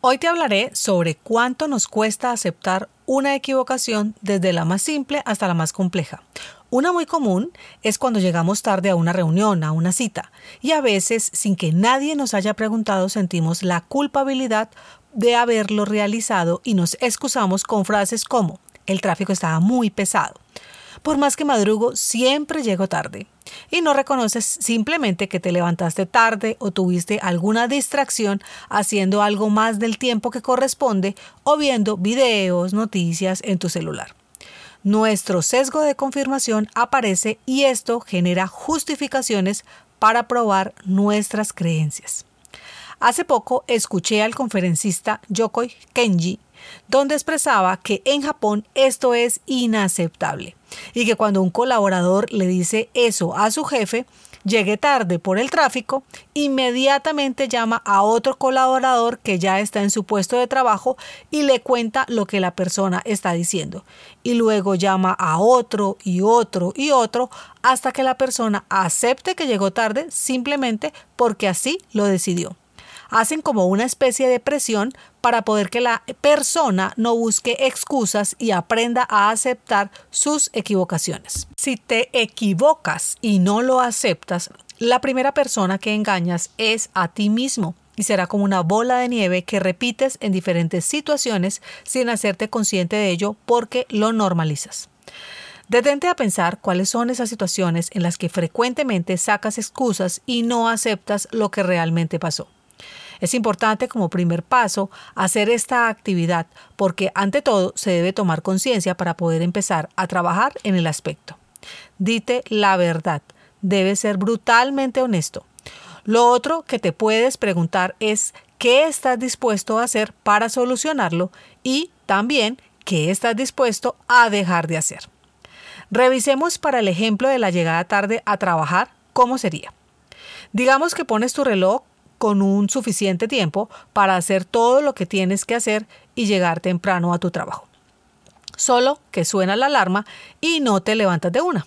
Hoy te hablaré sobre cuánto nos cuesta aceptar una equivocación desde la más simple hasta la más compleja. Una muy común es cuando llegamos tarde a una reunión, a una cita, y a veces sin que nadie nos haya preguntado sentimos la culpabilidad de haberlo realizado y nos excusamos con frases como el tráfico estaba muy pesado. Por más que madrugo, siempre llego tarde y no reconoces simplemente que te levantaste tarde o tuviste alguna distracción haciendo algo más del tiempo que corresponde o viendo videos, noticias en tu celular. Nuestro sesgo de confirmación aparece y esto genera justificaciones para probar nuestras creencias. Hace poco escuché al conferencista Yokoi Kenji donde expresaba que en Japón esto es inaceptable y que cuando un colaborador le dice eso a su jefe, llegue tarde por el tráfico, inmediatamente llama a otro colaborador que ya está en su puesto de trabajo y le cuenta lo que la persona está diciendo. Y luego llama a otro y otro y otro hasta que la persona acepte que llegó tarde simplemente porque así lo decidió hacen como una especie de presión para poder que la persona no busque excusas y aprenda a aceptar sus equivocaciones. Si te equivocas y no lo aceptas, la primera persona que engañas es a ti mismo y será como una bola de nieve que repites en diferentes situaciones sin hacerte consciente de ello porque lo normalizas. Detente a pensar cuáles son esas situaciones en las que frecuentemente sacas excusas y no aceptas lo que realmente pasó. Es importante como primer paso hacer esta actividad porque ante todo se debe tomar conciencia para poder empezar a trabajar en el aspecto. Dite la verdad, debes ser brutalmente honesto. Lo otro que te puedes preguntar es qué estás dispuesto a hacer para solucionarlo y también qué estás dispuesto a dejar de hacer. Revisemos para el ejemplo de la llegada tarde a trabajar cómo sería. Digamos que pones tu reloj con un suficiente tiempo para hacer todo lo que tienes que hacer y llegar temprano a tu trabajo. Solo que suena la alarma y no te levantas de una.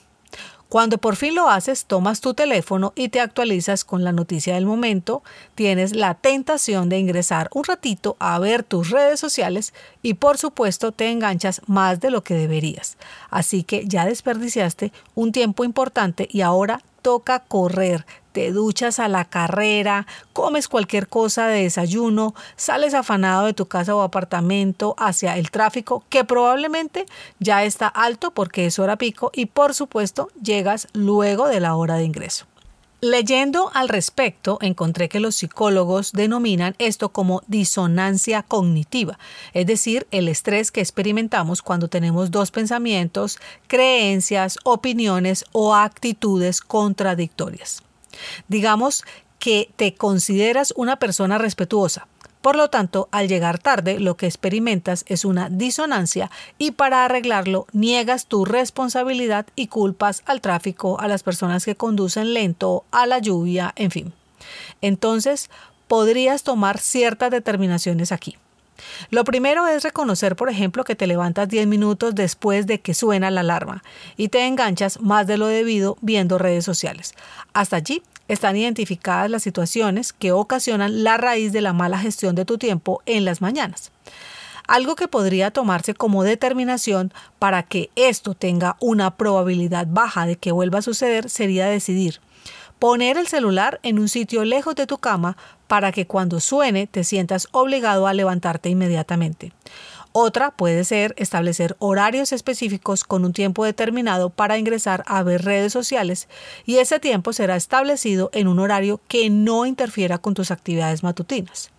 Cuando por fin lo haces, tomas tu teléfono y te actualizas con la noticia del momento, tienes la tentación de ingresar un ratito a ver tus redes sociales y por supuesto te enganchas más de lo que deberías. Así que ya desperdiciaste un tiempo importante y ahora toca correr, te duchas a la carrera, comes cualquier cosa de desayuno, sales afanado de tu casa o apartamento hacia el tráfico que probablemente ya está alto porque es hora pico y por supuesto llegas luego de la hora de ingreso. Leyendo al respecto, encontré que los psicólogos denominan esto como disonancia cognitiva, es decir, el estrés que experimentamos cuando tenemos dos pensamientos, creencias, opiniones o actitudes contradictorias. Digamos que te consideras una persona respetuosa. Por lo tanto, al llegar tarde, lo que experimentas es una disonancia y para arreglarlo niegas tu responsabilidad y culpas al tráfico, a las personas que conducen lento, a la lluvia, en fin. Entonces, podrías tomar ciertas determinaciones aquí. Lo primero es reconocer, por ejemplo, que te levantas 10 minutos después de que suena la alarma y te enganchas más de lo debido viendo redes sociales. Hasta allí están identificadas las situaciones que ocasionan la raíz de la mala gestión de tu tiempo en las mañanas. Algo que podría tomarse como determinación para que esto tenga una probabilidad baja de que vuelva a suceder sería decidir poner el celular en un sitio lejos de tu cama para que cuando suene te sientas obligado a levantarte inmediatamente. Otra puede ser establecer horarios específicos con un tiempo determinado para ingresar a ver redes sociales y ese tiempo será establecido en un horario que no interfiera con tus actividades matutinas.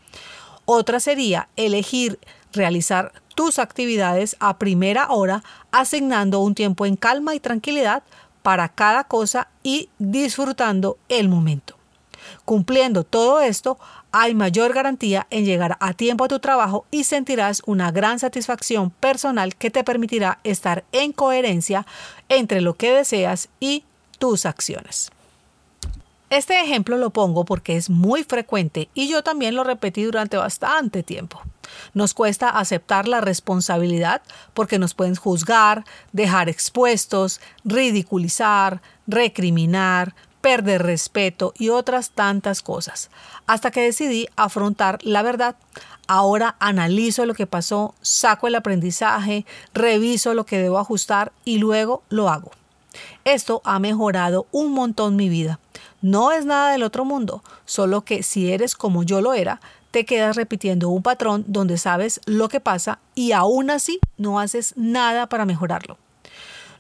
Otra sería elegir realizar tus actividades a primera hora asignando un tiempo en calma y tranquilidad para cada cosa y disfrutando el momento. Cumpliendo todo esto, hay mayor garantía en llegar a tiempo a tu trabajo y sentirás una gran satisfacción personal que te permitirá estar en coherencia entre lo que deseas y tus acciones. Este ejemplo lo pongo porque es muy frecuente y yo también lo repetí durante bastante tiempo. Nos cuesta aceptar la responsabilidad porque nos pueden juzgar, dejar expuestos, ridiculizar, recriminar, perder respeto y otras tantas cosas. Hasta que decidí afrontar la verdad. Ahora analizo lo que pasó, saco el aprendizaje, reviso lo que debo ajustar y luego lo hago. Esto ha mejorado un montón mi vida. No es nada del otro mundo, solo que si eres como yo lo era, te quedas repitiendo un patrón donde sabes lo que pasa y aún así no haces nada para mejorarlo.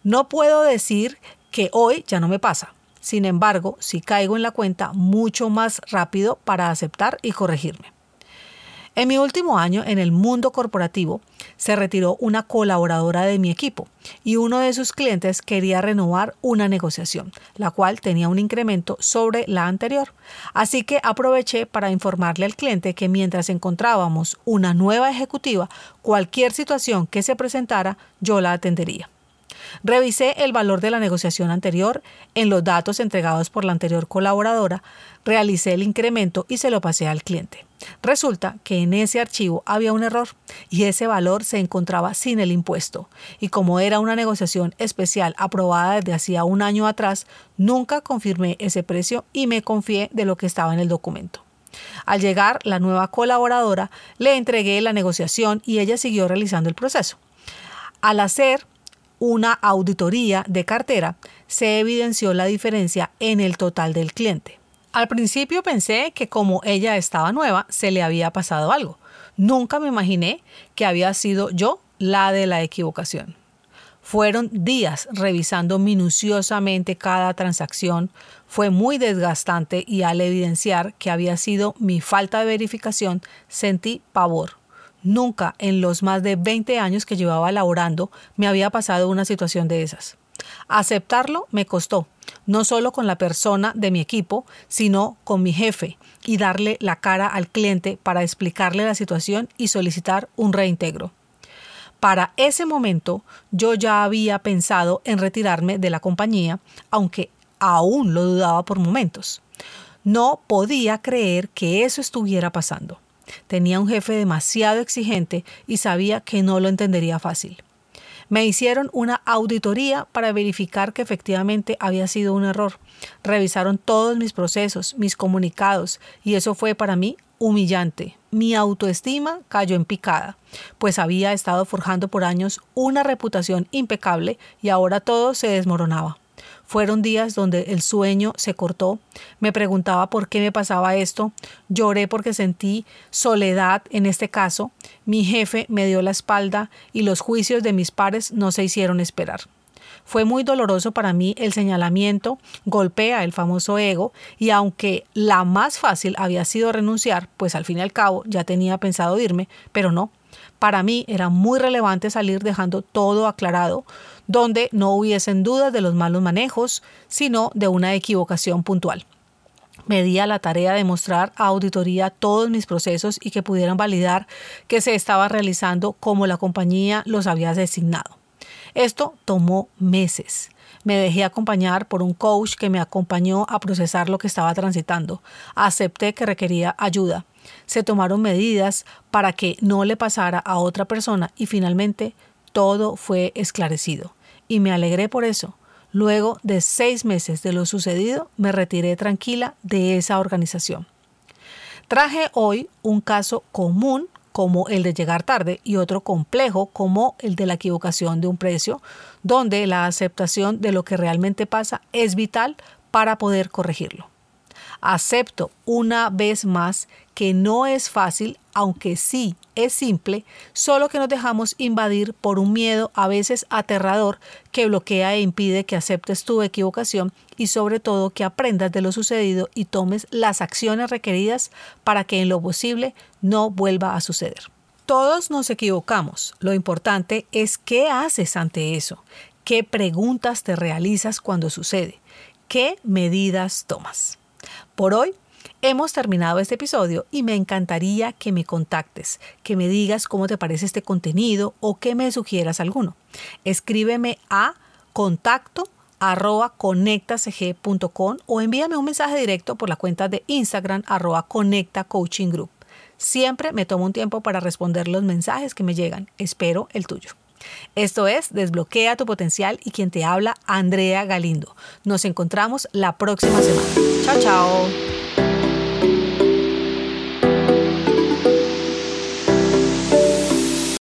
No puedo decir que hoy ya no me pasa. Sin embargo, si caigo en la cuenta mucho más rápido para aceptar y corregirme. En mi último año en el mundo corporativo se retiró una colaboradora de mi equipo y uno de sus clientes quería renovar una negociación, la cual tenía un incremento sobre la anterior. Así que aproveché para informarle al cliente que mientras encontrábamos una nueva ejecutiva, cualquier situación que se presentara, yo la atendería. Revisé el valor de la negociación anterior en los datos entregados por la anterior colaboradora, realicé el incremento y se lo pasé al cliente. Resulta que en ese archivo había un error y ese valor se encontraba sin el impuesto. Y como era una negociación especial aprobada desde hacía un año atrás, nunca confirmé ese precio y me confié de lo que estaba en el documento. Al llegar la nueva colaboradora, le entregué la negociación y ella siguió realizando el proceso. Al hacer una auditoría de cartera, se evidenció la diferencia en el total del cliente. Al principio pensé que como ella estaba nueva, se le había pasado algo. Nunca me imaginé que había sido yo la de la equivocación. Fueron días revisando minuciosamente cada transacción. Fue muy desgastante y al evidenciar que había sido mi falta de verificación, sentí pavor. Nunca en los más de 20 años que llevaba laborando me había pasado una situación de esas. Aceptarlo me costó, no solo con la persona de mi equipo, sino con mi jefe, y darle la cara al cliente para explicarle la situación y solicitar un reintegro. Para ese momento yo ya había pensado en retirarme de la compañía, aunque aún lo dudaba por momentos. No podía creer que eso estuviera pasando. Tenía un jefe demasiado exigente y sabía que no lo entendería fácil. Me hicieron una auditoría para verificar que efectivamente había sido un error. Revisaron todos mis procesos, mis comunicados, y eso fue para mí humillante. Mi autoestima cayó en picada, pues había estado forjando por años una reputación impecable y ahora todo se desmoronaba. Fueron días donde el sueño se cortó, me preguntaba por qué me pasaba esto, lloré porque sentí soledad en este caso, mi jefe me dio la espalda y los juicios de mis pares no se hicieron esperar. Fue muy doloroso para mí el señalamiento, golpea el famoso ego y aunque la más fácil había sido renunciar, pues al fin y al cabo ya tenía pensado irme, pero no, para mí era muy relevante salir dejando todo aclarado, donde no hubiesen dudas de los malos manejos, sino de una equivocación puntual. Me di a la tarea de mostrar a auditoría todos mis procesos y que pudieran validar que se estaba realizando como la compañía los había designado. Esto tomó meses. Me dejé acompañar por un coach que me acompañó a procesar lo que estaba transitando. Acepté que requería ayuda. Se tomaron medidas para que no le pasara a otra persona y finalmente todo fue esclarecido. Y me alegré por eso. Luego de seis meses de lo sucedido, me retiré tranquila de esa organización. Traje hoy un caso común como el de llegar tarde y otro complejo como el de la equivocación de un precio, donde la aceptación de lo que realmente pasa es vital para poder corregirlo. Acepto una vez más que no es fácil, aunque sí es simple, solo que nos dejamos invadir por un miedo a veces aterrador que bloquea e impide que aceptes tu equivocación y sobre todo que aprendas de lo sucedido y tomes las acciones requeridas para que en lo posible no vuelva a suceder. Todos nos equivocamos. Lo importante es qué haces ante eso, qué preguntas te realizas cuando sucede, qué medidas tomas. Por hoy Hemos terminado este episodio y me encantaría que me contactes, que me digas cómo te parece este contenido o que me sugieras alguno. Escríbeme a contacto arroba conectacg.com o envíame un mensaje directo por la cuenta de Instagram arroba conecta coaching group. Siempre me tomo un tiempo para responder los mensajes que me llegan. Espero el tuyo. Esto es Desbloquea tu potencial y quien te habla, Andrea Galindo. Nos encontramos la próxima semana. Chao, chao.